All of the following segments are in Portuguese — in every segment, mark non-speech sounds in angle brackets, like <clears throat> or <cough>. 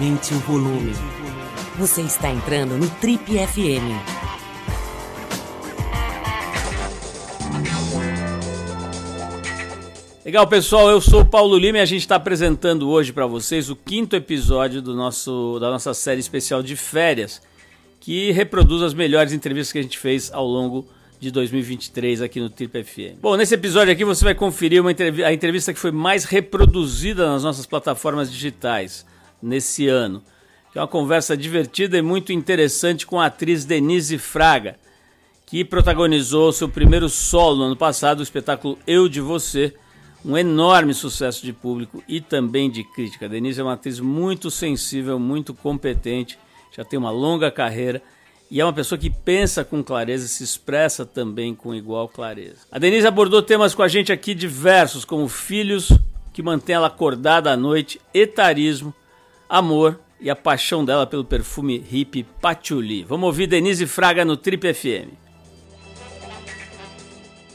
Aumente o volume. Você está entrando no Trip FM. Legal, pessoal. Eu sou o Paulo Lima e a gente está apresentando hoje para vocês o quinto episódio do nosso, da nossa série especial de férias, que reproduz as melhores entrevistas que a gente fez ao longo de 2023 aqui no Trip FM. Bom, nesse episódio aqui você vai conferir uma entrev a entrevista que foi mais reproduzida nas nossas plataformas digitais nesse ano. Que é uma conversa divertida e muito interessante com a atriz Denise Fraga, que protagonizou seu primeiro solo no ano passado, o espetáculo Eu de Você, um enorme sucesso de público e também de crítica. A Denise é uma atriz muito sensível, muito competente, já tem uma longa carreira e é uma pessoa que pensa com clareza e se expressa também com igual clareza. A Denise abordou temas com a gente aqui diversos, como filhos que mantém ela acordada à noite, etarismo, amor e a paixão dela pelo perfume hippie Patchouli. Vamos ouvir Denise Fraga no Trip FM.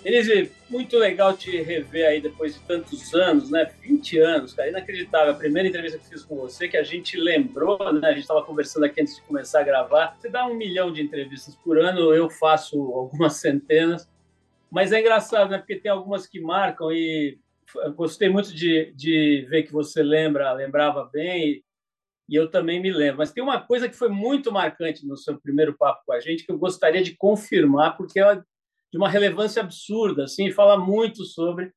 Denise, muito legal te rever aí depois de tantos anos, né? 20 anos, cara, inacreditável. A primeira entrevista que fiz com você, que a gente lembrou, né? A gente estava conversando aqui antes de começar a gravar. Você dá um milhão de entrevistas por ano, eu faço algumas <laughs> centenas. Mas é engraçado, né? Porque tem algumas que marcam e gostei muito de, de ver que você lembra, lembrava bem e eu também me lembro. Mas tem uma coisa que foi muito marcante no seu primeiro papo com a gente que eu gostaria de confirmar, porque é de uma relevância absurda, assim, fala muito sobre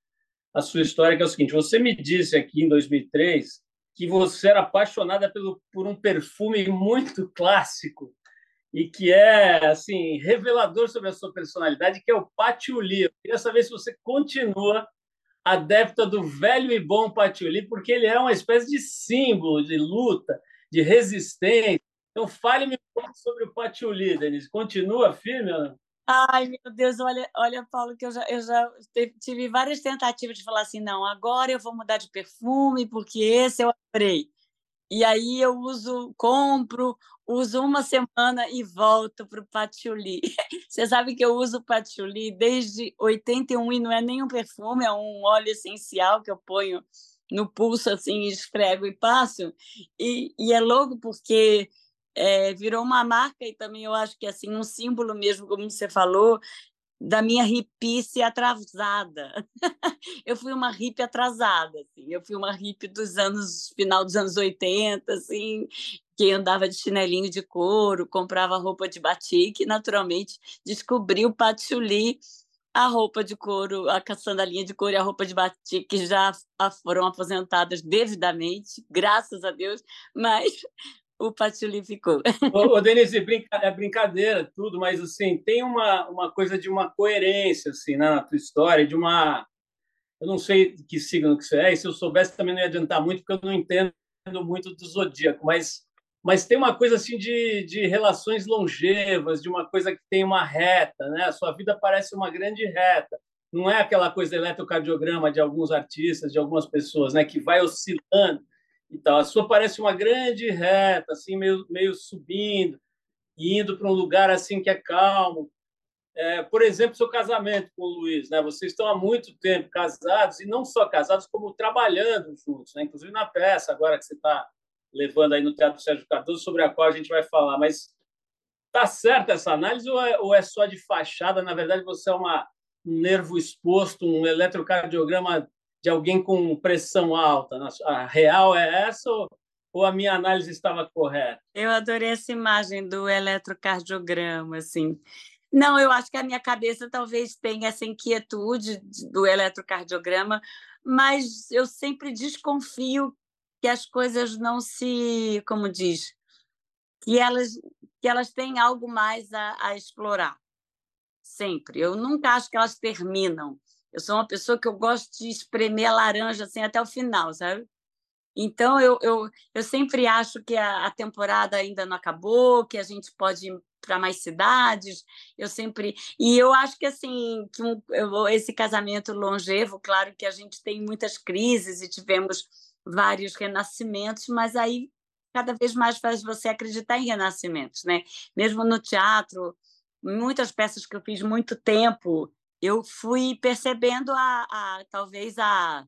a sua história, que é o seguinte: você me disse aqui em 2003 que você era apaixonada pelo, por um perfume muito clássico e que é assim revelador sobre a sua personalidade, que é o patchouli. Eu queria saber se você continua adepta do velho e bom patchouli, porque ele é uma espécie de símbolo de luta, de resistência. Então, fale-me um pouco sobre o patchouli, Denise. Continua firme não? Ai, meu Deus, olha, olha, Paulo, que eu já, eu já tive várias tentativas de falar assim, não, agora eu vou mudar de perfume, porque esse eu adorei. E aí eu uso, compro, uso uma semana e volto para o patchouli. <laughs> Você sabe que eu uso patchouli desde 81 e não é nem um perfume, é um óleo essencial que eu ponho no pulso assim, esfrego e passo. E, e é louco porque é, virou uma marca e também eu acho que assim um símbolo mesmo, como você falou, da minha hippie atrasada. <laughs> eu fui uma hippie atrasada, assim. Eu fui uma hippie dos anos final dos anos 80, assim, que andava de chinelinho de couro, comprava roupa de batik, naturalmente descobri o patchouli, a roupa de couro, a sandalinha de couro e a roupa de batik já foram aposentadas devidamente, graças a Deus, mas o patchouli ficou. <laughs> Ô, ô Denise, brinca, é brincadeira, tudo, mas assim, tem uma, uma coisa de uma coerência assim, né, na tua história, de uma. Eu não sei que signo que você é, e se eu soubesse também não ia adiantar muito, porque eu não entendo muito do zodíaco, mas, mas tem uma coisa assim de, de relações longevas, de uma coisa que tem uma reta, né? A sua vida parece uma grande reta. Não é aquela coisa eletrocardiograma de alguns artistas, de algumas pessoas, né, que vai oscilando então, a sua parece uma grande reta, assim, meio, meio subindo, indo para um lugar assim que é calmo. É, por exemplo, seu casamento com o Luiz, né? Vocês estão há muito tempo casados e não só casados, como trabalhando juntos, né? Inclusive na peça agora que você está levando aí no Teatro Sérgio Cardoso, sobre a qual a gente vai falar. Mas tá certa essa análise ou é, ou é só de fachada? Na verdade, você é uma, um nervo exposto, um eletrocardiograma de alguém com pressão alta? A real é essa ou a minha análise estava correta? Eu adorei essa imagem do eletrocardiograma, assim. Não, eu acho que a minha cabeça talvez tenha essa inquietude do eletrocardiograma, mas eu sempre desconfio que as coisas não se, como diz, que elas que elas têm algo mais a, a explorar. Sempre. Eu nunca acho que elas terminam. Eu sou uma pessoa que eu gosto de espremer a laranja assim até o final, sabe? Então eu, eu, eu sempre acho que a, a temporada ainda não acabou, que a gente pode ir para mais cidades. Eu sempre e eu acho que assim que um, eu, esse casamento longevo, claro que a gente tem muitas crises e tivemos vários renascimentos, mas aí cada vez mais faz você acreditar em renascimentos, né? Mesmo no teatro, muitas peças que eu fiz muito tempo eu fui percebendo a, a talvez a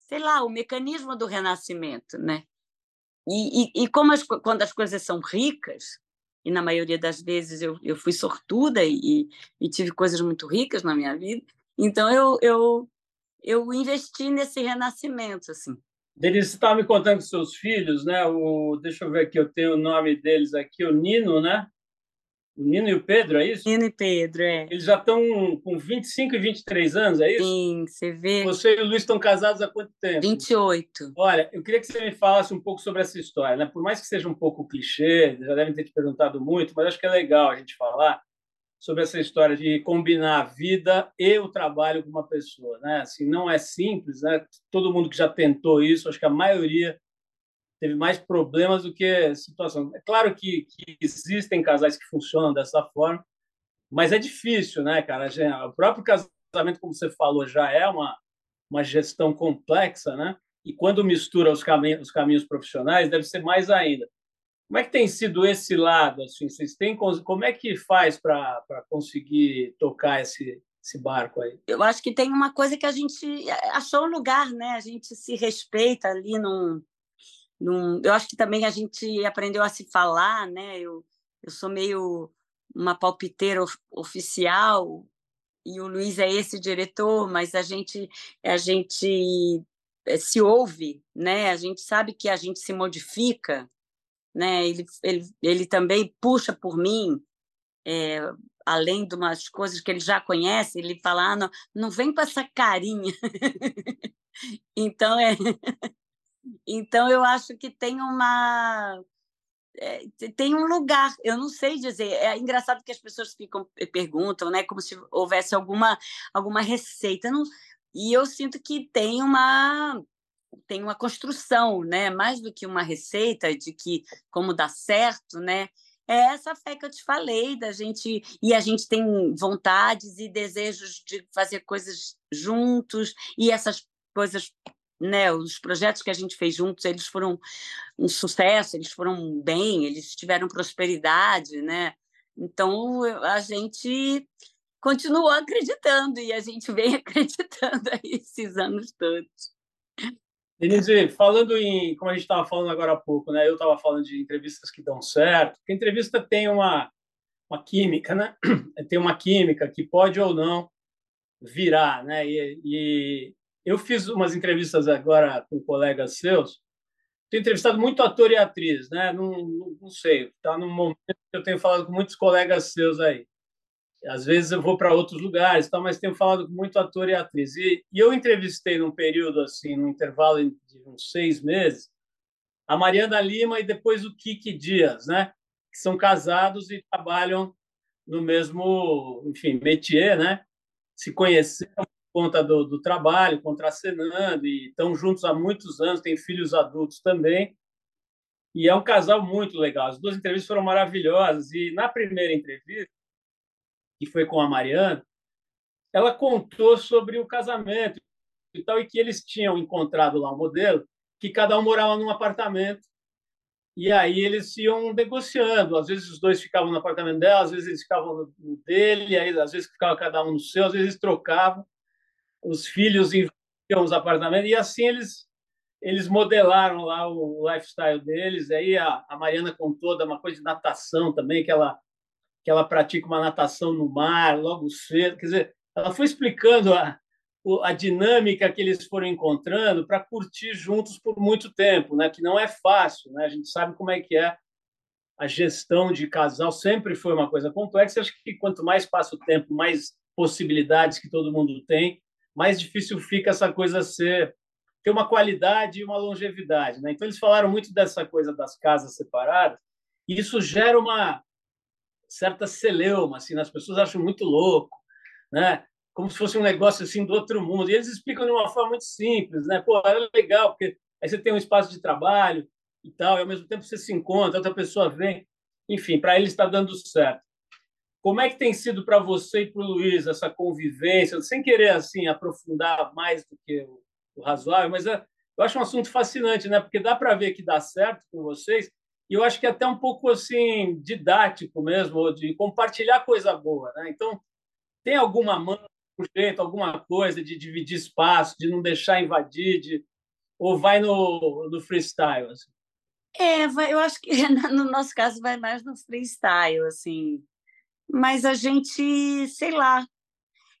sei lá o mecanismo do renascimento, né? e, e, e como as, quando as coisas são ricas, e na maioria das vezes eu, eu fui sortuda e, e tive coisas muito ricas na minha vida, então eu, eu, eu investi nesse renascimento, assim. Denise, você estava me contando com seus filhos, né? O, deixa eu ver aqui, eu tenho o nome deles aqui, o Nino, né? O Nino e o Pedro, é isso? Nino e Pedro, é. Eles já estão com 25 e 23 anos, é isso? Sim, você vê. Você e o Luiz estão casados há quanto tempo? 28. Olha, eu queria que você me falasse um pouco sobre essa história, né? Por mais que seja um pouco clichê, já devem ter te perguntado muito, mas acho que é legal a gente falar sobre essa história de combinar a vida e o trabalho com uma pessoa, né? Assim, não é simples, né? Todo mundo que já tentou isso, acho que a maioria teve mais problemas do que situação. É claro que, que, existem casais que funcionam dessa forma, mas é difícil, né, cara? O próprio casamento, como você falou, já é uma, uma gestão complexa, né? E quando mistura os caminhos, os caminhos profissionais, deve ser mais ainda. Como é que tem sido esse lado? Assim, vocês têm como é que faz para conseguir tocar esse, esse barco aí? Eu acho que tem uma coisa que a gente achou um lugar, né? A gente se respeita ali num, num, eu acho que também a gente aprendeu a se falar, né? Eu, eu sou meio uma palpiteira oficial e o Luiz é esse diretor, mas a gente a gente eh, se ouve, né? A gente sabe que a gente se modifica, né? Ele ele, ele também puxa por mim, é, além de umas coisas que ele já conhece, ele fala, ah, não, não vem com essa carinha. <laughs> então é <laughs> então, eu acho que tem uma. É, tem um lugar, eu não sei dizer. É engraçado que as pessoas ficam perguntam, né, como se houvesse alguma alguma receita. Não, e eu sinto que tem uma tem uma construção, né, mais do que uma receita de que como dá certo, né? É essa fé que eu te falei da gente e a gente tem vontades e desejos de fazer coisas juntos e essas coisas né, os projetos que a gente fez juntos, eles foram um sucesso, eles foram bem, eles tiveram prosperidade, né? Então a gente continuou acreditando e a gente vem <laughs> acreditando aí esses anos todos. Denise, falando em, como a gente estava falando agora há pouco, né? Eu estava falando de entrevistas que dão certo, porque a entrevista tem uma, uma química, né? <clears throat> Tem uma química que pode ou não virar, né? E, e eu fiz umas entrevistas agora com colegas seus. Tenho entrevistado muito ator e atriz, né? Não, não, não sei, está num momento que eu tenho falado com muitos colegas seus aí. Às vezes eu vou para outros lugares, tá? mas tenho falado com muito ator e atriz. E, e eu entrevistei num período assim, num intervalo de uns seis meses, a Mariana Lima e depois o Kiki Dias, né? Que são casados e trabalham no mesmo, enfim, métier, né? Se conheceram conta do, do trabalho, contracenando, e estão juntos há muitos anos, têm filhos adultos também. E é um casal muito legal. As duas entrevistas foram maravilhosas. E na primeira entrevista, que foi com a Mariana, ela contou sobre o casamento e tal, e que eles tinham encontrado lá um modelo que cada um morava num apartamento. E aí eles iam negociando. Às vezes os dois ficavam no apartamento dela, às vezes eles ficavam no dele, aí às vezes ficava cada um no seu, às vezes trocavam os filhos invadiam os apartamentos, e assim eles eles modelaram lá o lifestyle deles. Aí a, a Mariana contou da uma coisa de natação também, que ela, que ela pratica uma natação no mar logo cedo. Quer dizer, ela foi explicando a, a dinâmica que eles foram encontrando para curtir juntos por muito tempo, né? que não é fácil. Né? A gente sabe como é que é a gestão de casal, sempre foi uma coisa complexa. Acho que quanto mais passa o tempo, mais possibilidades que todo mundo tem, mais difícil fica essa coisa ser ter uma qualidade e uma longevidade, né? Então eles falaram muito dessa coisa das casas separadas e isso gera uma certa celeuma, assim, né? as pessoas acham muito louco, né? Como se fosse um negócio assim do outro mundo. E eles explicam de uma forma muito simples, né? Pô, é legal porque aí você tem um espaço de trabalho e tal, e ao mesmo tempo você se encontra, outra pessoa vem, enfim, para eles está dando certo. Como é que tem sido para você e para o Luiz essa convivência, sem querer assim aprofundar mais do que o, razoável, mas é, eu acho um assunto fascinante, né? Porque dá para ver que dá certo com vocês e eu acho que é até um pouco assim didático mesmo, de compartilhar coisa boa, né? Então tem alguma mão, um jeito, alguma coisa de dividir espaço, de não deixar invadir, de... ou vai no, no freestyle? Assim? É, eu acho que <laughs> no nosso caso vai mais no freestyle, assim. Mas a gente, sei lá.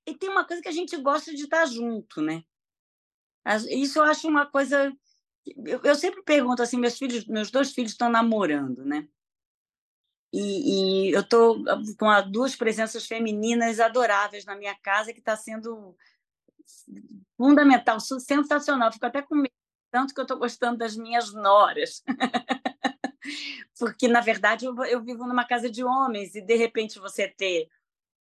E tem uma coisa que a gente gosta de estar junto, né? Isso eu acho uma coisa. Eu, eu sempre pergunto assim, meus filhos, meus dois filhos estão namorando, né? E, e eu estou com duas presenças femininas adoráveis na minha casa que está sendo fundamental, sensacional. Fico até com medo, tanto que eu estou gostando das minhas noras. <laughs> Porque, na verdade, eu, eu, vivo numa casa de homens e, de repente, você ter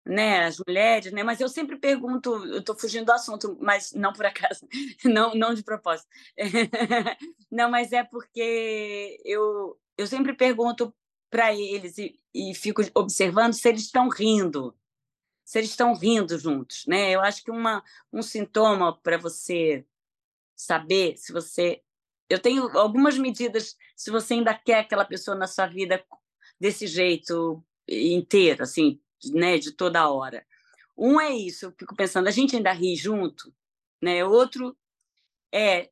né, as mulheres, né? Mas eu sempre pergunto, eu estou fugindo do assunto, mas não por acaso, <laughs> não, não de propósito. <laughs> não, mas é porque eu, eu sempre pergunto para eles e, e fico observando se eles estão rindo, se eles estão rindo juntos, né? Eu acho que uma, um sintoma para você saber se você eu tenho algumas medidas se você ainda quer aquela pessoa na sua vida desse jeito inteiro, assim, né, de toda hora. Um é isso, eu fico pensando, a gente ainda ri junto, né? Outro é,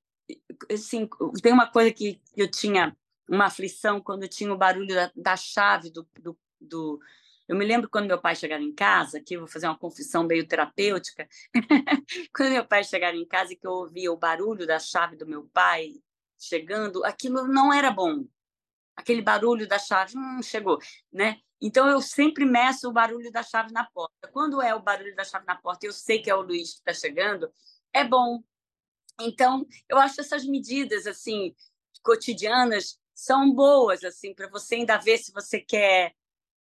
assim, tem uma coisa que eu tinha uma aflição quando tinha o barulho da, da chave do, do, do, Eu me lembro quando meu pai chegava em casa, que eu vou fazer uma confissão meio terapêutica, <laughs> quando meu pai chegava em casa e que eu ouvia o barulho da chave do meu pai chegando, aquilo não era bom. Aquele barulho da chave, hum, chegou, né? Então eu sempre meço o barulho da chave na porta. Quando é o barulho da chave na porta, eu sei que é o Luiz que está chegando, é bom. Então eu acho essas medidas assim cotidianas são boas assim para você ainda ver se você quer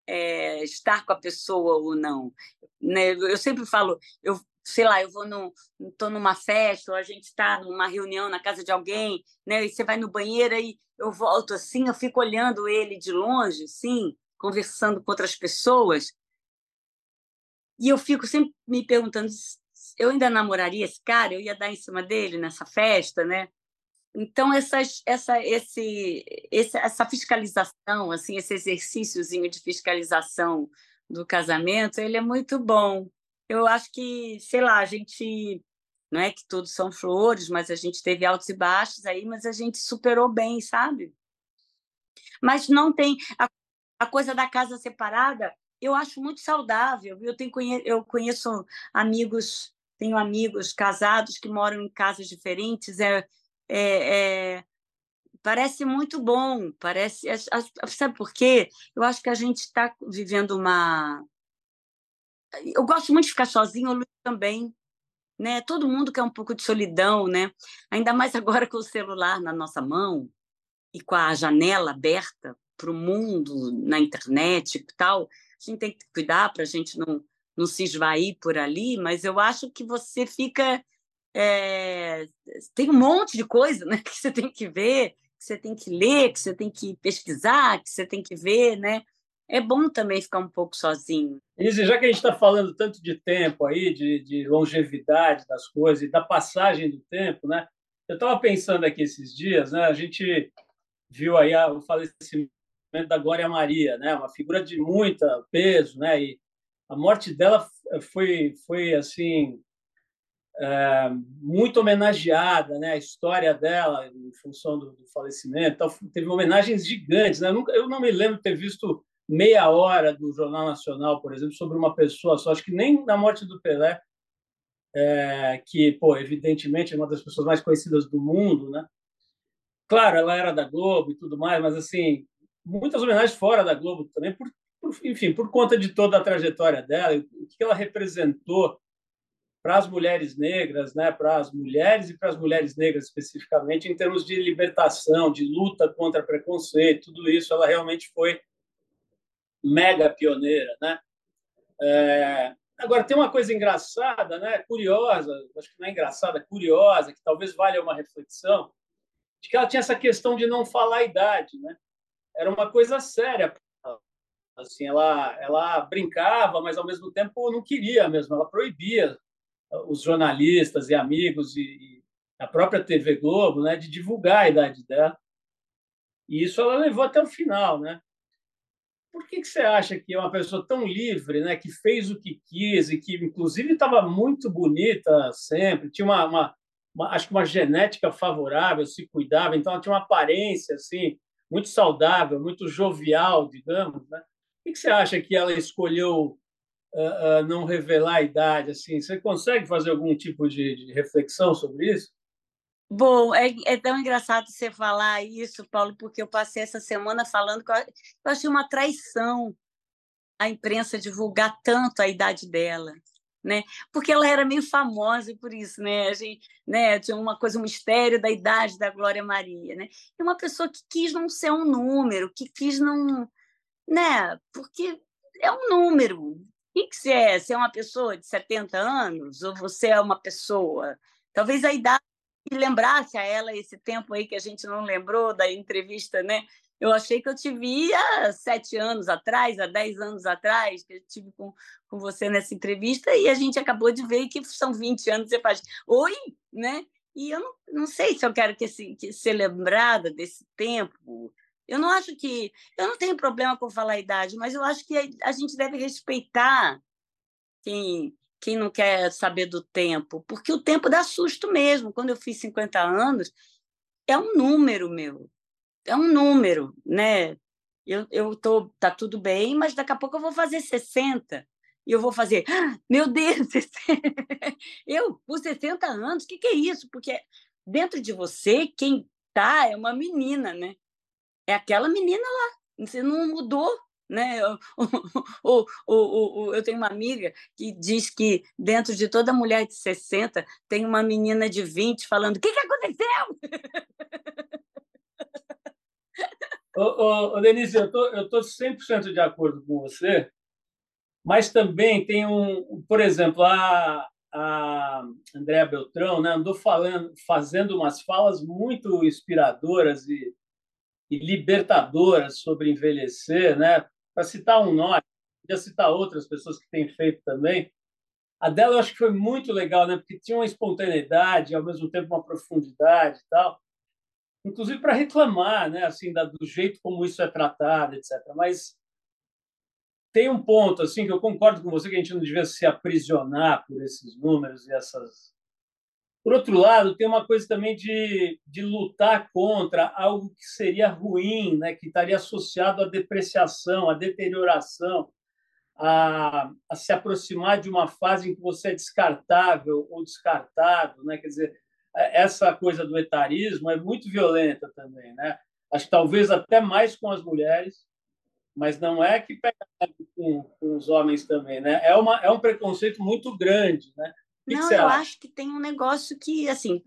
é, estar com a pessoa ou não. Né? Eu sempre falo, eu sei lá, eu vou no, tô numa festa, ou a gente está numa reunião na casa de alguém, né? E você vai no banheiro e eu volto assim, eu fico olhando ele de longe, sim, conversando com outras pessoas. E eu fico sempre me perguntando, eu ainda namoraria esse cara? Eu ia dar em cima dele nessa festa, né? Então essas, essa, esse, esse, essa fiscalização, assim, esse exercíciozinho de fiscalização do casamento, ele é muito bom eu acho que, sei lá, a gente não é que todos são flores, mas a gente teve altos e baixos aí, mas a gente superou bem, sabe? Mas não tem a, a coisa da casa separada, eu acho muito saudável. Eu tenho eu conheço amigos, tenho amigos casados que moram em casas diferentes. É, é, é parece muito bom. Parece, sabe por quê? Eu acho que a gente está vivendo uma eu gosto muito de ficar sozinho, o Luiz também. Né? Todo mundo quer um pouco de solidão, né? Ainda mais agora com o celular na nossa mão e com a janela aberta para o mundo na internet e tal. A gente tem que cuidar para a gente não, não se esvair por ali, mas eu acho que você fica. É... Tem um monte de coisa né, <laughs> que você tem que ver, que você tem que ler, que você tem que pesquisar, que você tem que ver, né? É bom também ficar um pouco sozinho. Izzy, já que a gente está falando tanto de tempo aí, de, de, longevidade das coisas e da passagem do tempo, né? Eu estava pensando aqui esses dias, né? A gente viu aí o falecimento da Glória Maria, né? Uma figura de muito peso, né? E a morte dela foi, foi assim, é, muito homenageada, né? A história dela em função do, do falecimento, então, teve homenagens gigantes, né? Eu, nunca, eu não me lembro de ter visto meia hora do Jornal Nacional, por exemplo, sobre uma pessoa só. Acho que nem na morte do Pelé, é, que, pô, evidentemente é uma das pessoas mais conhecidas do mundo, né? Claro, ela era da Globo e tudo mais, mas assim, muitas homenagens fora da Globo também, por, por enfim, por conta de toda a trajetória dela, o que ela representou para as mulheres negras, né, para as mulheres e para as mulheres negras especificamente, em termos de libertação, de luta contra preconceito, tudo isso, ela realmente foi mega pioneira, né? É, agora tem uma coisa engraçada, né? Curiosa, acho que não é engraçada, curiosa, que talvez valha uma reflexão, de que ela tinha essa questão de não falar a idade, né? Era uma coisa séria. Assim, ela, ela brincava, mas ao mesmo tempo não queria mesmo. Ela proibia os jornalistas e amigos e, e a própria TV Globo, né, de divulgar a idade dela. E isso ela levou até o final, né? Por que, que você acha que é uma pessoa tão livre, né, que fez o que quis e que, inclusive, estava muito bonita sempre, tinha uma, uma, uma, acho que uma genética favorável, se cuidava, então ela tinha uma aparência assim muito saudável, muito jovial, digamos. Né? O que você acha que ela escolheu uh, uh, não revelar a idade? Assim, você consegue fazer algum tipo de, de reflexão sobre isso? Bom, é, é, tão engraçado você falar isso, Paulo, porque eu passei essa semana falando que eu, eu achei uma traição a imprensa divulgar tanto a idade dela né? Porque ela era meio famosa por isso, né? A gente, né? Tinha uma coisa, um mistério da idade da Glória Maria, né? E uma pessoa que quis não ser um número, que quis não, né? Porque é um número. O que, você é? Você é uma pessoa de 70 anos ou você é uma pessoa? Talvez a idade lembrasse a ela esse tempo aí que a gente não lembrou da entrevista, né? Eu achei que eu te vi há sete anos atrás, há dez anos atrás, que eu tive com, com você nessa entrevista, e a gente acabou de ver que são 20 anos. Você faz, oi, né? E eu não, não sei se eu quero que, esse, que ser lembrada desse tempo. Eu não acho que. Eu não tenho problema com falar a idade, mas eu acho que a gente deve respeitar quem, quem não quer saber do tempo, porque o tempo dá susto mesmo. Quando eu fiz 50 anos, é um número meu é um número, né? Eu, eu tô, tá tudo bem, mas daqui a pouco eu vou fazer 60 e eu vou fazer, ah, meu Deus, <laughs> eu por 60 anos, o que, que é isso? Porque dentro de você, quem tá é uma menina, né? É aquela menina lá, você não mudou, né? <laughs> O, o, o, eu tenho uma amiga que diz que dentro de toda mulher de 60 tem uma menina de 20 falando: o que, que aconteceu? <laughs> Ô, ô, ô, Denise, eu tô, eu tô 100% de acordo com você, mas também tem um, por exemplo, a, a Andréa Beltrão né, andou falando, fazendo umas falas muito inspiradoras e, e libertadoras sobre envelhecer, né? Para citar um nome, podia citar outras pessoas que têm feito também. A dela eu acho que foi muito legal, né? Porque tinha uma espontaneidade, ao mesmo tempo uma profundidade e tal inclusive para reclamar, né, assim, da, do jeito como isso é tratado, etc. Mas tem um ponto assim que eu concordo com você que a gente não devia se aprisionar por esses números e essas. Por outro lado, tem uma coisa também de, de lutar contra algo que seria ruim, né, que estaria associado à depreciação, à deterioração, a, a se aproximar de uma fase em que você é descartável ou descartado, né? Quer dizer, essa coisa do etarismo é muito violenta também, né? Acho que talvez até mais com as mulheres, mas não é que pega com, com os homens também, né? É, uma, é um preconceito muito grande, né? Que não, que eu acha? acho que tem um negócio que, assim,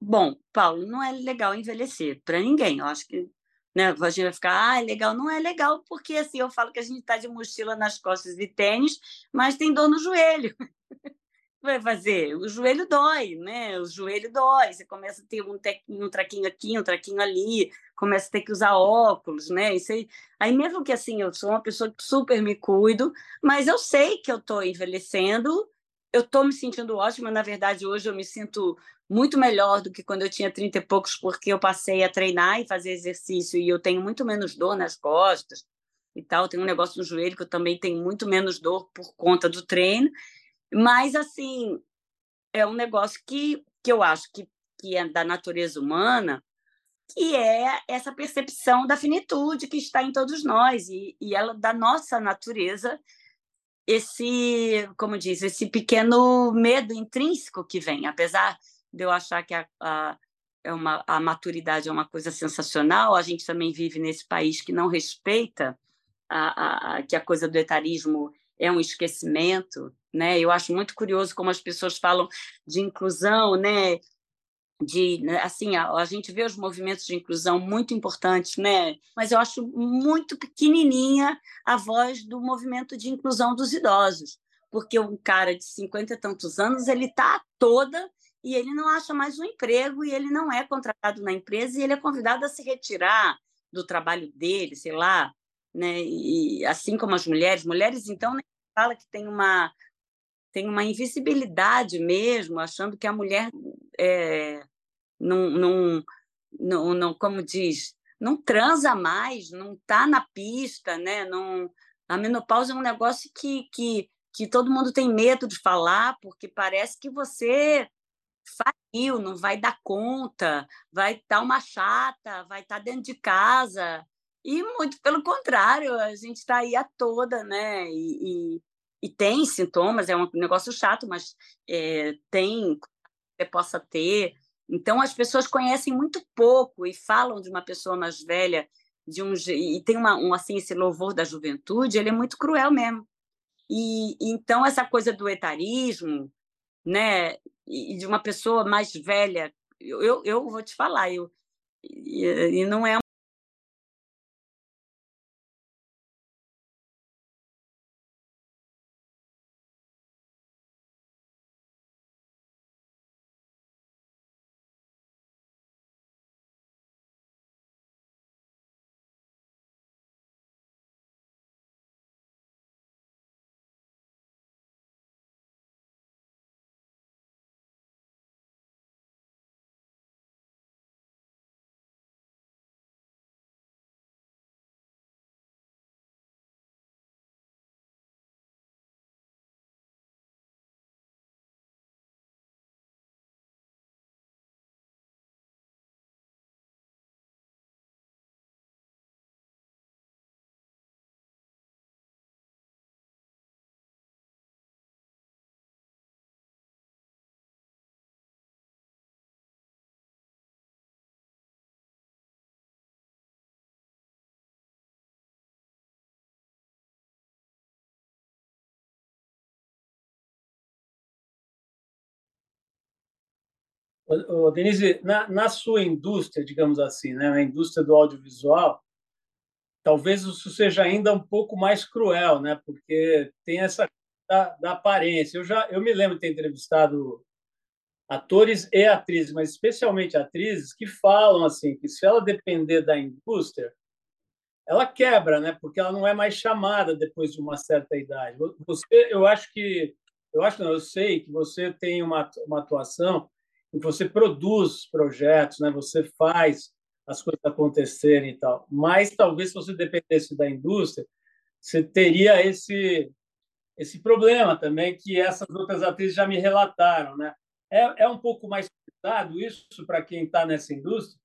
bom, Paulo, não é legal envelhecer para ninguém. Eu acho que né, a gente vai ficar, ah, é legal. Não é legal, porque assim, eu falo que a gente está de mochila nas costas e tênis, mas tem dor no joelho. <laughs> vai fazer? O joelho dói, né? O joelho dói. Você começa a ter um, tequinho, um traquinho aqui, um traquinho ali, começa a ter que usar óculos, né? Isso aí, aí mesmo que assim, eu sou uma pessoa que super me cuido, mas eu sei que eu estou envelhecendo, eu estou me sentindo ótima. Na verdade, hoje eu me sinto muito melhor do que quando eu tinha 30 e poucos, porque eu passei a treinar e fazer exercício e eu tenho muito menos dor nas costas e tal. Tem um negócio no joelho que eu também tenho muito menos dor por conta do treino. Mas, assim, é um negócio que, que eu acho que, que é da natureza humana, que é essa percepção da finitude que está em todos nós e, e ela da nossa natureza esse como diz esse pequeno medo intrínseco que vem apesar de eu achar que a, a, é uma, a maturidade é uma coisa sensacional a gente também vive nesse país que não respeita a, a, que a coisa do etarismo é um esquecimento, né? Eu acho muito curioso como as pessoas falam de inclusão, né? De né, assim, a, a gente vê os movimentos de inclusão muito importantes, né? Mas eu acho muito pequenininha a voz do movimento de inclusão dos idosos, porque um cara de 50 e tantos anos, ele está toda e ele não acha mais um emprego e ele não é contratado na empresa e ele é convidado a se retirar do trabalho dele, sei lá, né? E assim como as mulheres, mulheres então fala que tem uma tem uma invisibilidade mesmo, achando que a mulher é, não, não, não, não, como diz, não transa mais, não está na pista, né? Não, a menopausa é um negócio que, que, que todo mundo tem medo de falar, porque parece que você faliu, não vai dar conta, vai estar uma chata, vai estar dentro de casa. E muito pelo contrário, a gente está aí a toda, né? E, e, e, tem sintomas, é um negócio chato, mas é, tem você possa ter. Então as pessoas conhecem muito pouco e falam de uma pessoa mais velha de um e tem uma um assim esse louvor da juventude, ele é muito cruel mesmo. E então essa coisa do etarismo, né, e de uma pessoa mais velha, eu, eu vou te falar, eu e, e não é Denise, na, na, sua indústria, digamos assim, né, na indústria do audiovisual, talvez isso seja ainda um pouco mais cruel, né, porque tem essa da, da aparência. Eu já eu me lembro de ter entrevistado atores e atrizes, mas especialmente atrizes que falam assim que se ela depender da indústria, ela quebra, né? Porque ela não é mais chamada depois de uma certa idade. Você, eu acho que, eu acho não, eu sei que você tem uma, uma atuação você produz projetos, né? Você faz as coisas acontecerem e tal. Mas talvez se você dependesse da indústria, você teria esse esse problema também que essas outras atrizes já me relataram, né? É, é um pouco mais pesado isso para quem está nessa indústria?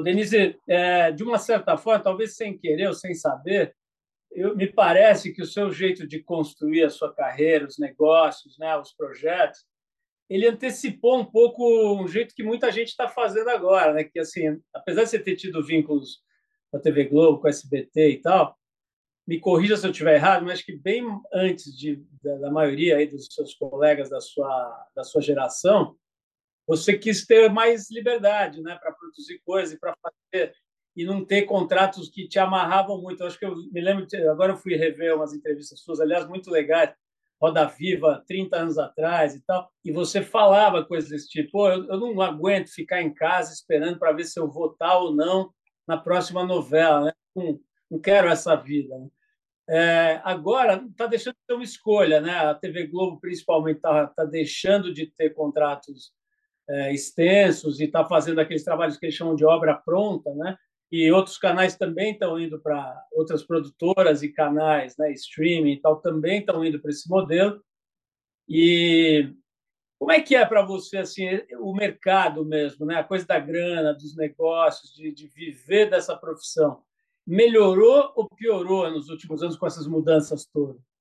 Denise, é, de uma certa forma, talvez sem querer ou sem saber, eu, me parece que o seu jeito de construir a sua carreira, os negócios, né, os projetos, ele antecipou um pouco um jeito que muita gente está fazendo agora, né? Que assim, apesar de você ter tido vínculos com a TV Globo, com a SBT e tal, me corrija se eu estiver errado, mas que bem antes de, da, da, maioria aí dos seus colegas da sua da sua geração, você quis ter mais liberdade, né, para produzir coisas e para fazer e não ter contratos que te amarravam muito. Eu acho que eu me lembro, de, agora eu fui rever umas entrevistas suas, aliás, muito legais, Roda Viva, 30 anos atrás e tal, e você falava coisas desse tipo, eu, eu não aguento ficar em casa esperando para ver se eu vou estar ou não na próxima novela, né? não, não quero essa vida. Né? É, agora está deixando de ter uma escolha, né? A TV Globo principalmente está tá deixando de ter contratos é, extensos e está fazendo aqueles trabalhos que eles chamam de obra pronta, né? E outros canais também estão indo para outras produtoras e canais, né, streaming e tal, também estão indo para esse modelo. E como é que é para você assim o mercado mesmo, né? A coisa da grana, dos negócios, de, de viver dessa profissão, melhorou ou piorou nos últimos anos com essas mudanças todas?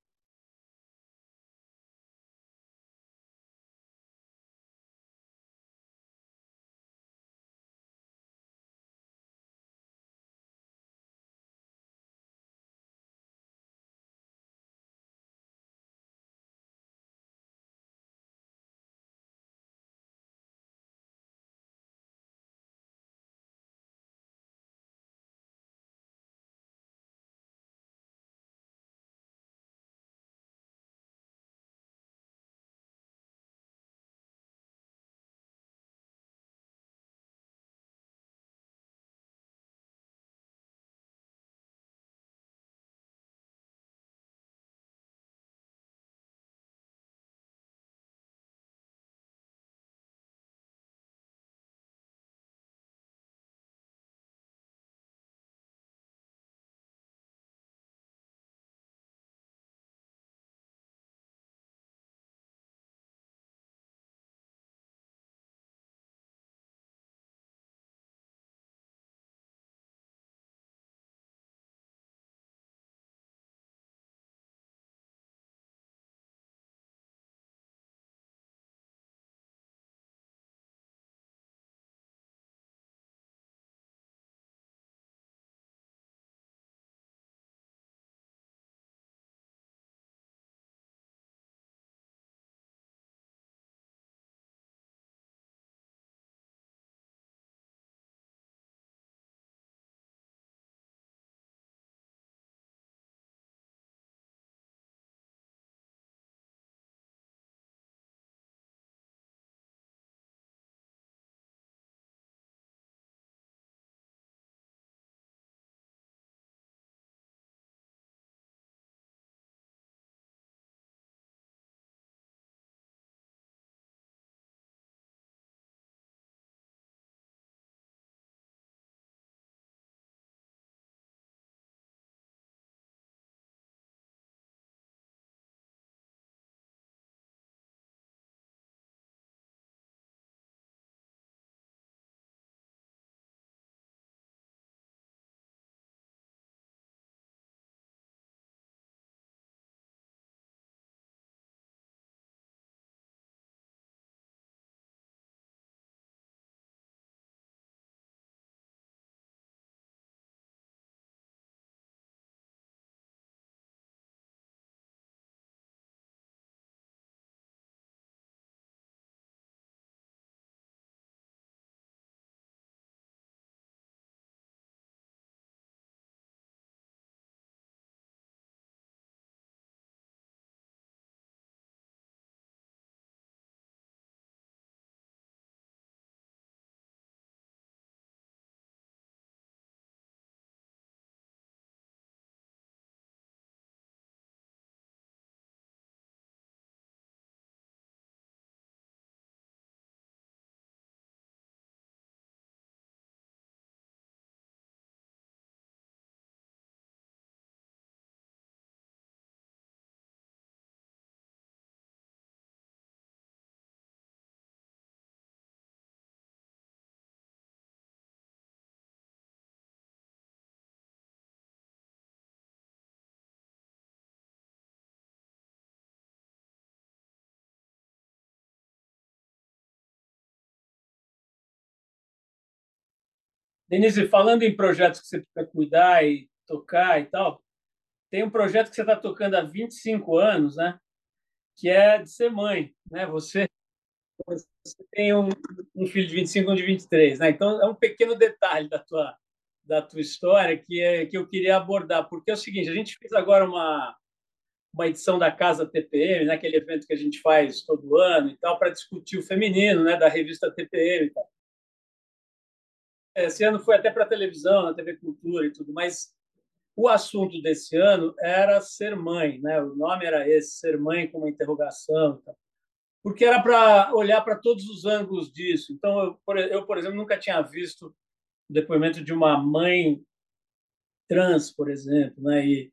Denise, falando em projetos que você precisa cuidar e tocar e tal, tem um projeto que você está tocando há 25 anos, né? Que é de ser mãe, né? Você, você tem um, um filho de 25 um de 23, né? Então é um pequeno detalhe da tua da tua história que é que eu queria abordar, porque é o seguinte, a gente fez agora uma uma edição da Casa TPM, né, aquele evento que a gente faz todo ano e tal, para discutir o feminino, né, da revista TPM e tal. Esse ano foi até para televisão, na TV Cultura e tudo, mas o assunto desse ano era ser mãe, né? O nome era esse, ser mãe com uma interrogação, porque era para olhar para todos os ângulos disso. Então, eu por, eu, por exemplo, nunca tinha visto o depoimento de uma mãe trans, por exemplo, né? E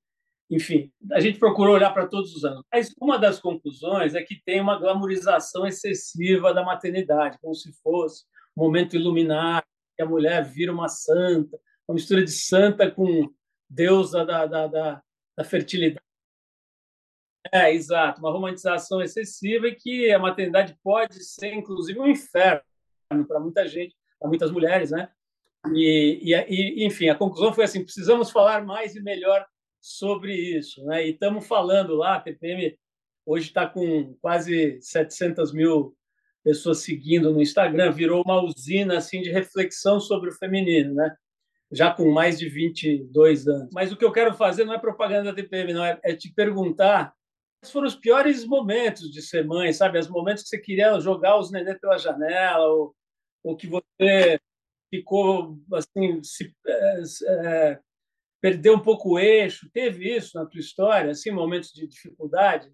enfim, a gente procurou olhar para todos os anos. Mas uma das conclusões é que tem uma glamorização excessiva da maternidade, como se fosse um momento iluminado, que a mulher vira uma santa, uma mistura de santa com deusa da, da, da, da fertilidade. É, exato, uma romantização excessiva e que a maternidade pode ser, inclusive, um inferno para muita gente, para muitas mulheres, né? E, e, enfim, a conclusão foi assim: precisamos falar mais e melhor sobre isso. Né? E estamos falando lá, a TPM hoje está com quase 700 mil pessoas seguindo no Instagram, virou uma usina assim de reflexão sobre o feminino, né? já com mais de 22 anos. Mas o que eu quero fazer não é propaganda da TPM, não, é, é te perguntar quais foram os piores momentos de ser mãe, sabe? Os momentos que você queria jogar os neném pela janela, ou, ou que você ficou assim, se, é, é perdeu um pouco o eixo? Teve isso na tua história, assim, momentos de dificuldade?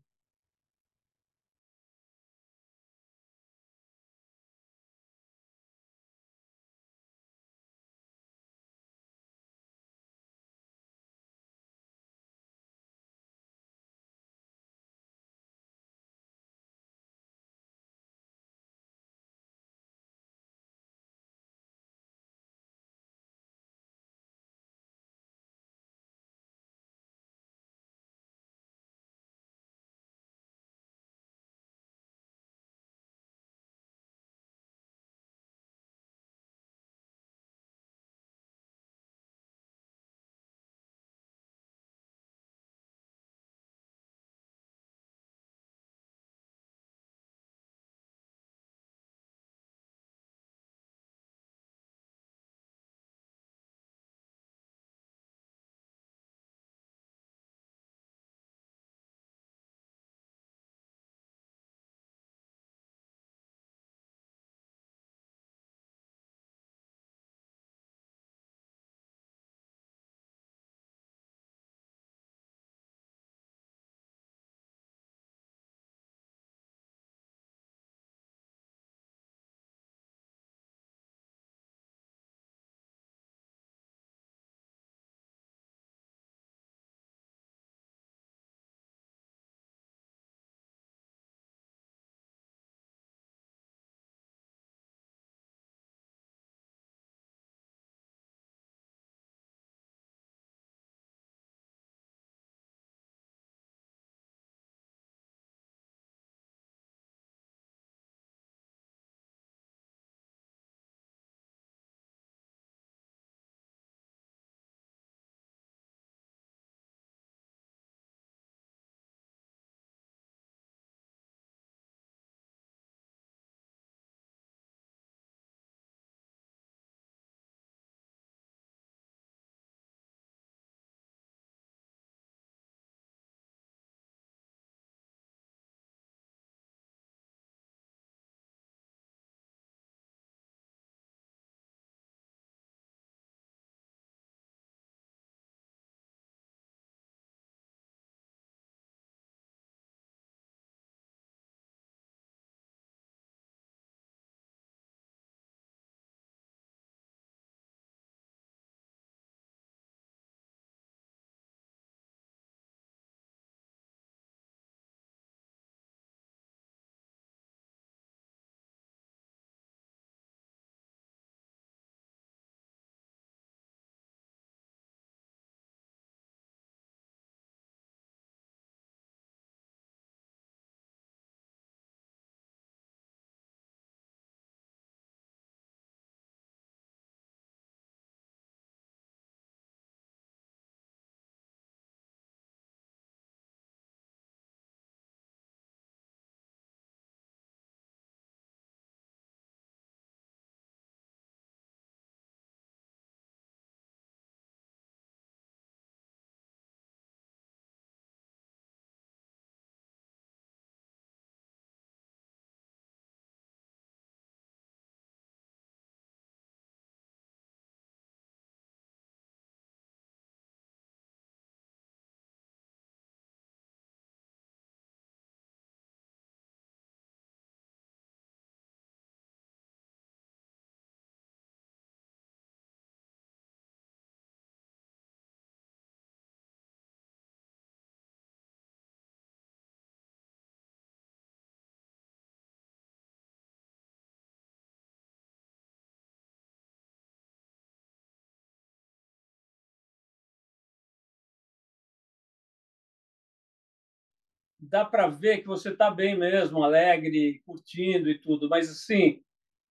Dá para ver que você está bem mesmo, alegre, curtindo e tudo. Mas assim,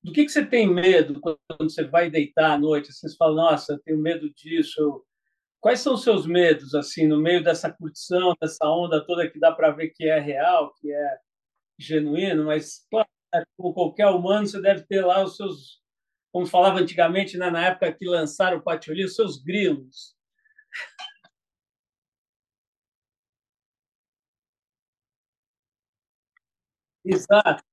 do que, que você tem medo quando você vai deitar à noite? Assim, você fala, nossa, eu tenho medo disso. Quais são os seus medos, assim, no meio dessa curtição, dessa onda toda que dá para ver que é real, que é genuíno, mas, claro, como qualquer humano, você deve ter lá os seus, como falava antigamente, né, na época que lançaram o Patioli, os seus grilos. Exato.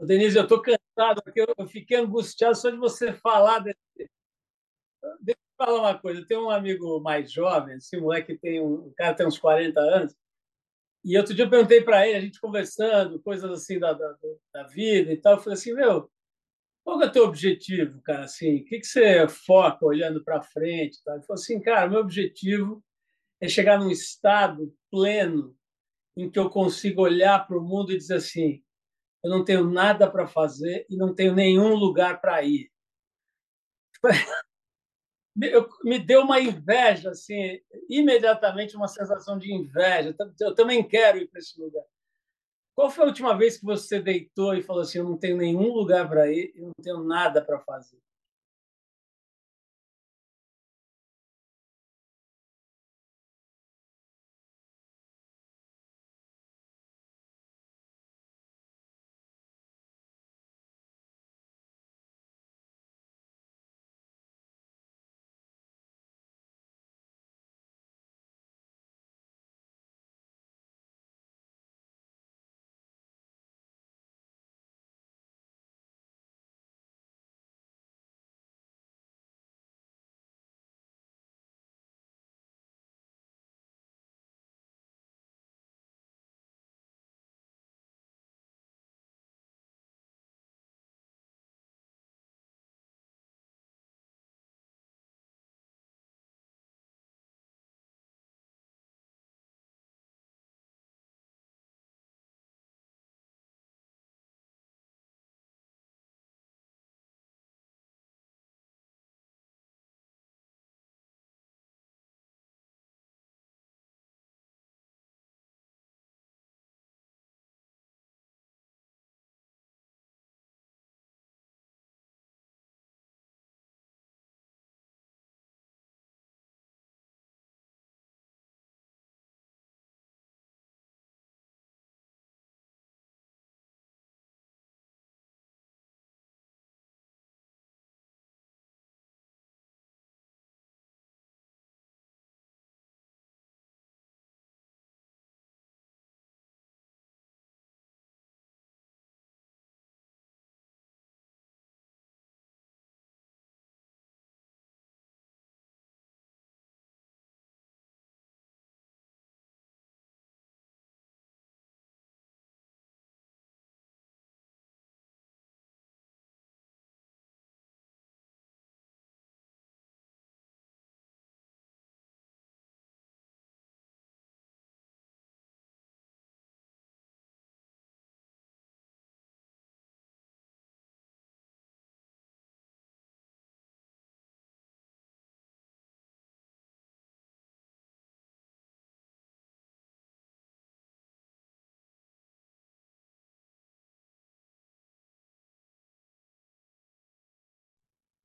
Denise, eu estou cansado, porque eu fiquei angustiado só de você falar. Desse... Deixa eu falar uma coisa. Tem um amigo mais jovem, esse moleque tem um, o cara tem uns 40 anos, e outro dia eu perguntei para ele, a gente conversando, coisas assim da, da, da, vida e tal, eu falei assim, meu, qual é o teu objetivo, cara? Assim, o que, que você foca olhando para frente? Ele falou assim, cara, meu objetivo é chegar num estado pleno em que eu consigo olhar para o mundo e dizer assim, eu não tenho nada para fazer e não tenho nenhum lugar para ir. <laughs> me deu uma inveja, assim, imediatamente uma sensação de inveja. Eu também quero ir para esse lugar. Qual foi a última vez que você deitou e falou assim: Eu não tenho nenhum lugar para ir, eu não tenho nada para fazer?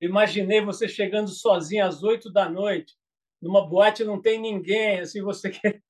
Imaginei você chegando sozinho às oito da noite, numa boate não tem ninguém, assim você <laughs> quer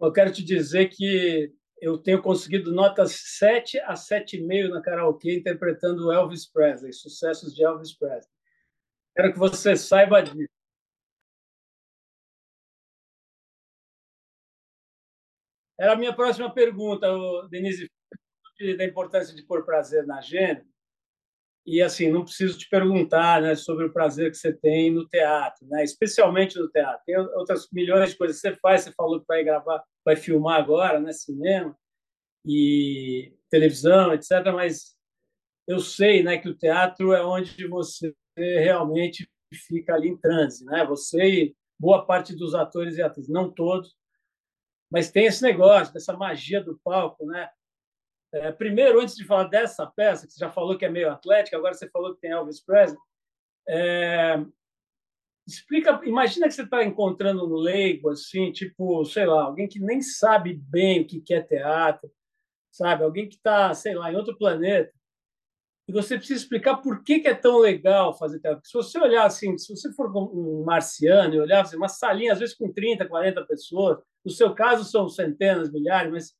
eu quero te dizer que eu tenho conseguido notas 7 a 7,5 na karaokê interpretando Elvis Presley, sucessos de Elvis Presley. Quero que você saiba disso. Era a minha próxima pergunta, Denise, da importância de pôr prazer na agenda. E assim, não preciso te perguntar, né, sobre o prazer que você tem no teatro, né, especialmente no teatro. Tem outras milhões de coisas que você faz. Você falou que vai gravar, vai filmar agora, né, cinema e televisão, etc. Mas eu sei, né, que o teatro é onde você realmente fica ali em transe, né? Você e boa parte dos atores e atrizes, não todos, mas tem esse negócio, dessa magia do palco, né? É, primeiro, antes de falar dessa peça, que você já falou que é meio atlética, agora você falou que tem Elvis Presley. É, explica, imagina que você está encontrando um leigo, assim, tipo, sei lá, alguém que nem sabe bem o que é teatro, sabe? Alguém que está, sei lá, em outro planeta. E você precisa explicar por que, que é tão legal fazer teatro. Se você olhar assim, se você for um marciano e olhar assim, uma salinha, às vezes com 30, 40 pessoas, no seu caso são centenas, milhares, mas,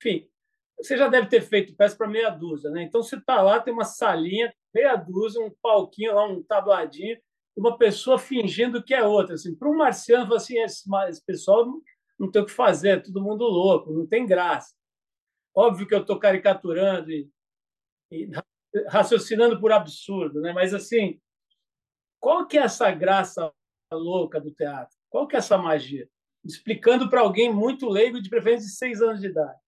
enfim, você já deve ter feito peça para meia dúzia, né? Então você está lá, tem uma salinha, meia dúzia, um palquinho lá, um tabladinho, uma pessoa fingindo que é outra. Assim, para um marciano, assim, esse, esse pessoal não, tem o que fazer, é todo mundo louco, não tem graça. Óbvio que eu estou caricaturando e, e, <laughs> raciocinando por absurdo, né? Mas assim, qual que é essa graça louca do teatro? Qual que é essa magia? Explicando para alguém muito leigo, de preferência de seis anos de idade.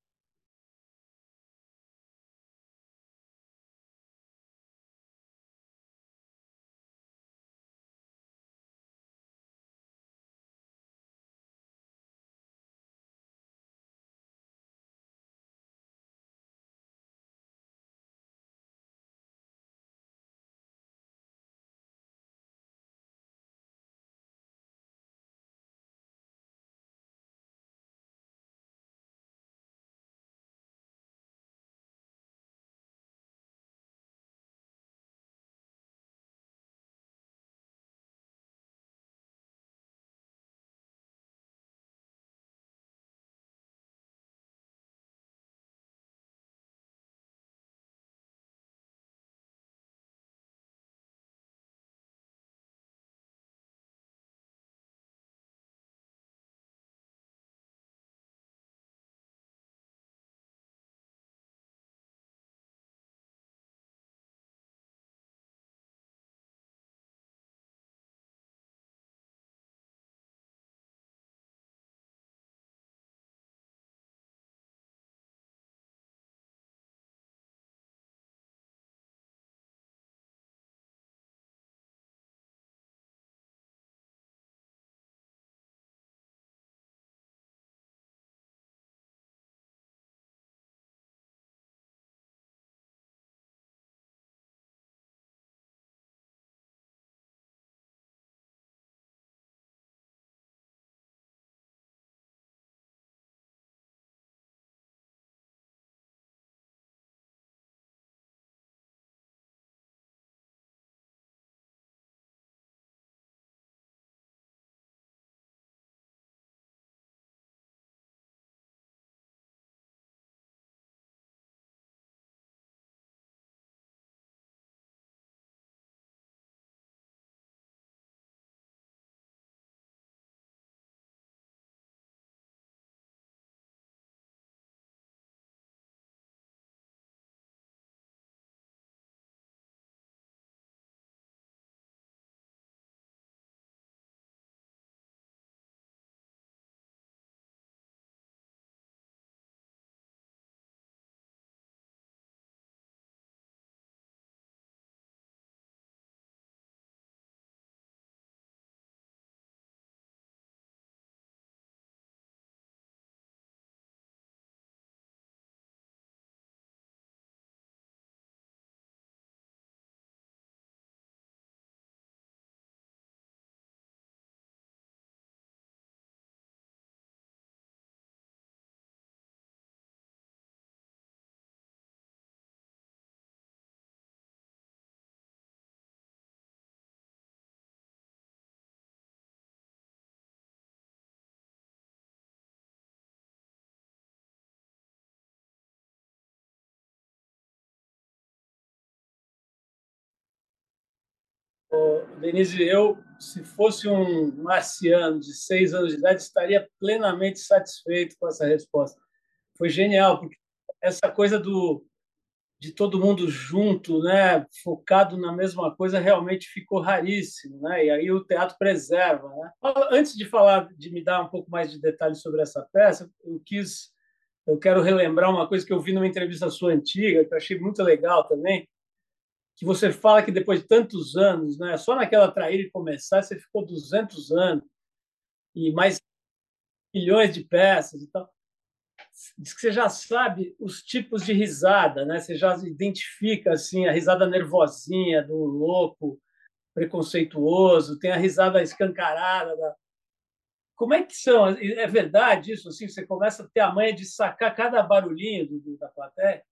Denise, eu, se fosse um marciano de seis anos de idade, estaria plenamente satisfeito com essa resposta. Foi genial, porque essa coisa do de todo mundo junto, né, focado na mesma coisa, realmente ficou raríssimo, né? E aí o teatro preserva, né? Antes de falar, de me dar um pouco mais de detalhes sobre essa peça, eu quis, eu quero relembrar uma coisa que eu vi numa entrevista sua antiga, que eu achei muito legal também, que você fala que depois de tantos anos, né, só naquela traíra e começar, você ficou 200 anos e mais milhões de peças e tal. Diz que você já sabe os tipos de risada, né? Você já identifica assim a risada nervosinha do louco, preconceituoso, tem a risada escancarada. Da... Como é que são? É verdade isso? Assim, você começa a ter a manha de sacar cada barulhinho do, da plateia?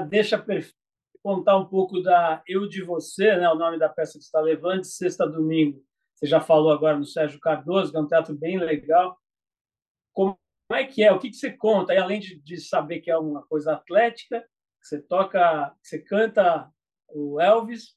Deixa perfeito contar um pouco da Eu de Você, né, o nome da peça que está levando, sexta domingo. Você já falou agora no Sérgio Cardoso, que é um teatro bem legal. Como é que é? O que, que você conta? E além de, de saber que é uma coisa atlética, você toca, você canta o Elvis,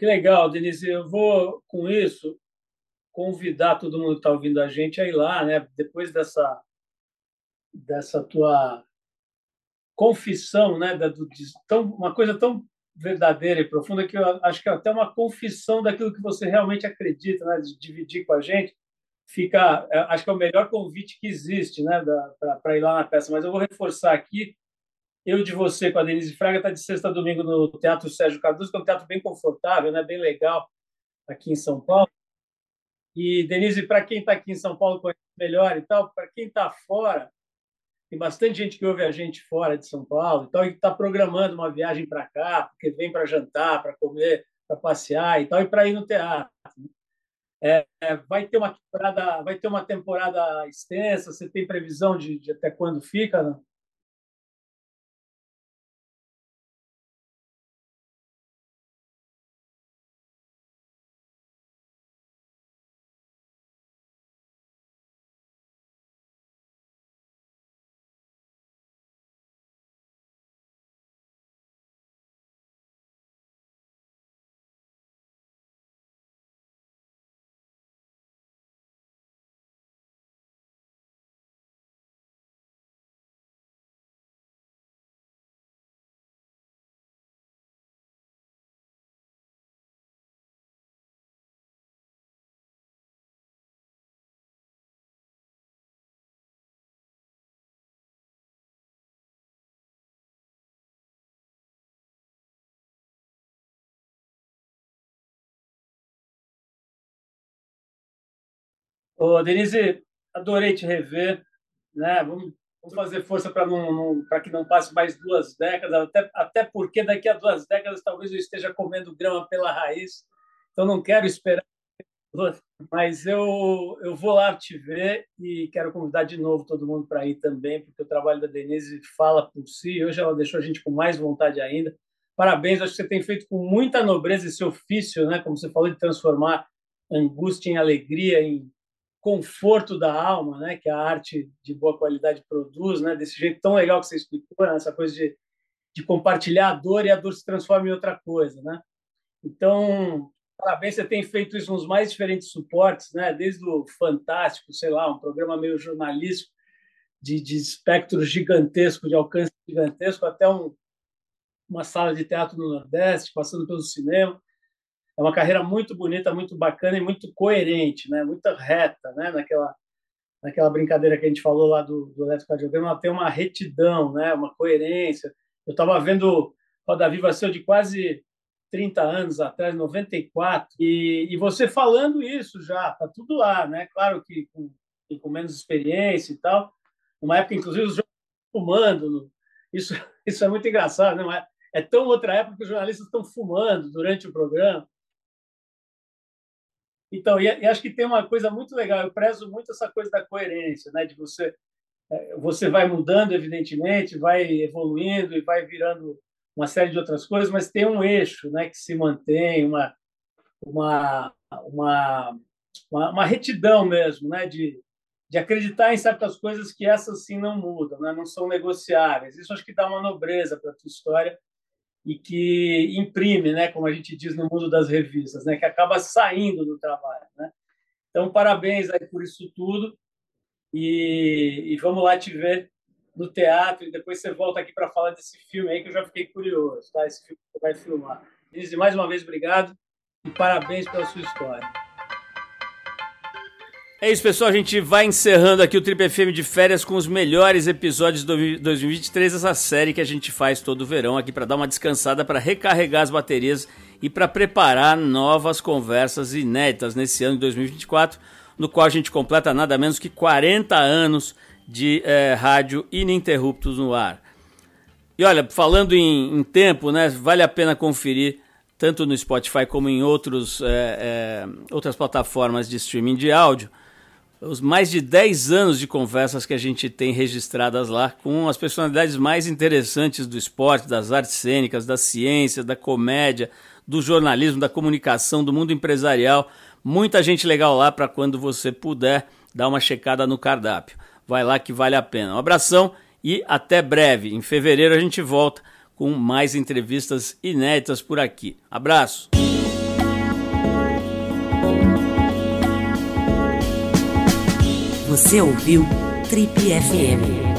que legal, Denise. Eu vou, com isso, convidar todo mundo que está ouvindo a gente a ir lá, né? Depois dessa, dessa tua confissão, né? Da, do, de, tão, uma coisa tão verdadeira e profunda que eu acho que é até uma confissão daquilo que você realmente acredita, né? De dividir com a gente. Fica, é, acho que é o melhor convite que existe, né? Para ir lá na peça. Mas eu vou reforçar aqui eu de você com a Denise Fraga está de sexta a domingo no Teatro Sérgio Cardoso, que é um teatro bem confortável, né? bem legal aqui em São Paulo. E, Denise, para quem está aqui em São Paulo conhece melhor e tal, para quem está fora, tem bastante gente que ouve a gente fora de São Paulo, então está programando uma viagem para cá, porque vem para jantar, para comer, para passear e tal, e para ir no teatro. Né? É, é, vai ter uma temporada, vai ter uma temporada extensa. Você tem previsão de, de até quando fica? Não? Ô, Denise, adorei te rever. Né? Vamos, vamos fazer força para não, não, que não passe mais duas décadas, até, até porque daqui a duas décadas talvez eu esteja comendo grama pela raiz. Então não quero esperar. Mas eu, eu vou lá te ver e quero convidar de novo todo mundo para ir também, porque o trabalho da Denise fala por si. Hoje ela deixou a gente com mais vontade ainda. Parabéns, acho que você tem feito com muita nobreza esse ofício, né? como você falou, de transformar angústia em alegria, em conforto da alma, né, que a arte de boa qualidade produz, né, desse jeito tão legal que você explicou, né, essa coisa de, de compartilhar a dor e a dor se transforma em outra coisa, né? Então, parabéns, você tem feito isso nos mais diferentes suportes, né, desde o fantástico, sei lá, um programa meio jornalístico de, de espectro gigantesco, de alcance gigantesco, até um, uma sala de teatro no Nordeste, passando pelo cinema é uma carreira muito bonita, muito bacana e muito coerente, né? Muito reta, né? Naquela naquela brincadeira que a gente falou lá do, do eletrocardiograma, ela tem uma retidão, né? Uma coerência. Eu estava vendo Roda Viva seu de quase 30 anos atrás, 94, e, e você falando isso já, tá tudo lá, né? Claro que com, com menos experiência e tal, uma época, inclusive, os fumando, isso, <laughs> isso é muito engraçado, né? É tão outra época que os jornalistas estão fumando durante o programa. Então, e, e, acho que tem uma coisa muito legal. Eu prezo muito essa coisa da coerência, né? De você, é, você vai mudando, evidentemente, vai evoluindo e vai virando uma série de outras coisas, mas tem um eixo, né? Que se mantém, uma uma uma, uma, retidão mesmo, né? De de acreditar em certas coisas que essas sim não mudam, né? não são negociáveis. Isso acho que dá uma nobreza para a tua história e que imprime, né, como a gente diz no mundo das revistas, né, que acaba saindo do trabalho, né? Então, parabéns aí por isso tudo e, e vamos lá te ver no teatro e depois você volta aqui para falar desse filme aí que eu já fiquei curioso, tá? Esse filme que você vai filmar. Denise, mais uma vez, obrigado e parabéns pela sua história. É isso, pessoal. A gente vai encerrando aqui o Trip FM de férias com os melhores episódios de 2023, essa série que a gente faz todo verão aqui para dar uma descansada, para recarregar as baterias e para preparar novas conversas inéditas nesse ano de 2024, no qual a gente completa nada menos que 40 anos de é, rádio ininterruptos no ar. E olha, falando em, em, tempo, né, vale a pena conferir tanto no Spotify como em outros, é, é, outras plataformas de streaming de áudio os mais de 10 anos de conversas que a gente tem registradas lá com as personalidades mais interessantes do esporte, das artes cênicas, da ciência, da comédia, do jornalismo, da comunicação, do mundo empresarial. Muita gente legal lá para quando você puder dar uma checada no cardápio. Vai lá que vale a pena. Um abração e até breve. Em fevereiro a gente volta com mais entrevistas inéditas por aqui. Abraço! Você ouviu Trip FM.